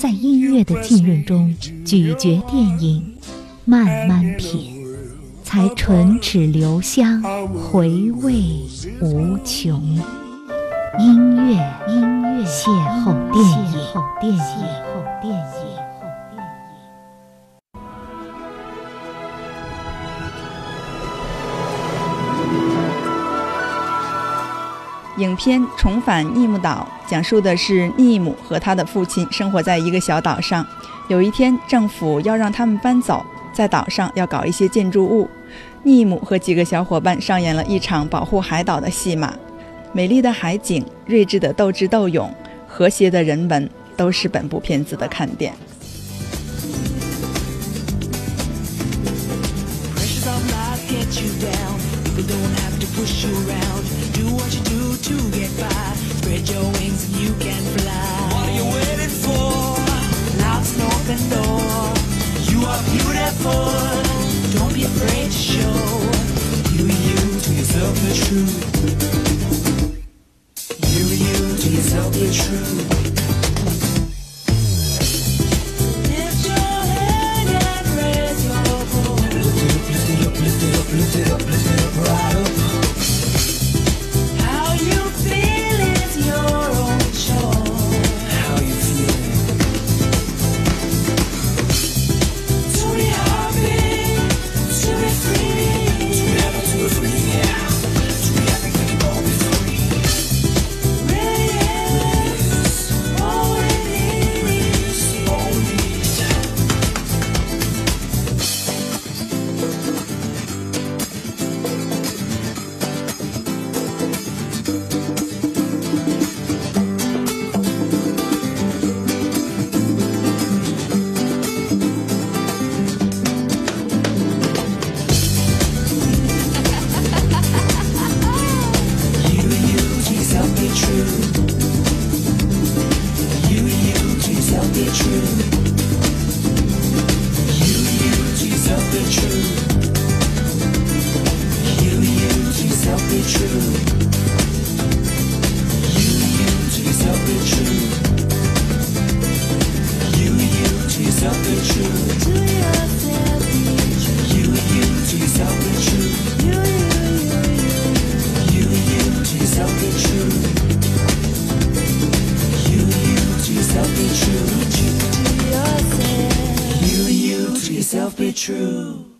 在音乐的浸润中咀嚼电影，慢慢品，才唇齿留香，回味无穷。音乐，音乐，邂逅电影，邂逅电影，影。片《重返逆木岛》讲述的是逆姆和他的父亲生活在一个小岛上。有一天，政府要让他们搬走，在岛上要搞一些建筑物。逆姆和几个小伙伴上演了一场保护海岛的戏码。美丽的海景、睿智的斗智斗勇、和谐的人文，都是本部片子的看点。Get you down. You don't have to push around. Do what you do to get by. Spread your wings and you can fly. What are you waiting for? Life's an open door. You are beautiful. Don't be afraid to show. You you to yourself the truth. You you to yourself the truth. True. You, you, to yourself be true. be true.